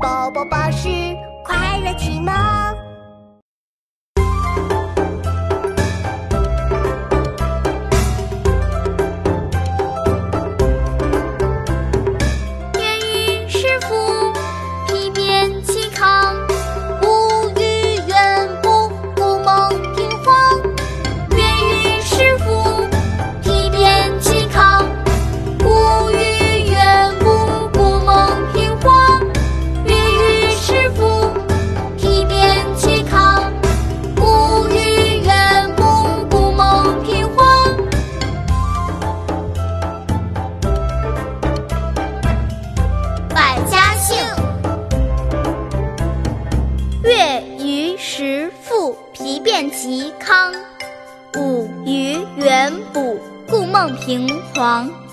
宝宝巴士快乐启蒙。即便嵇康。吾于远古故梦平黄。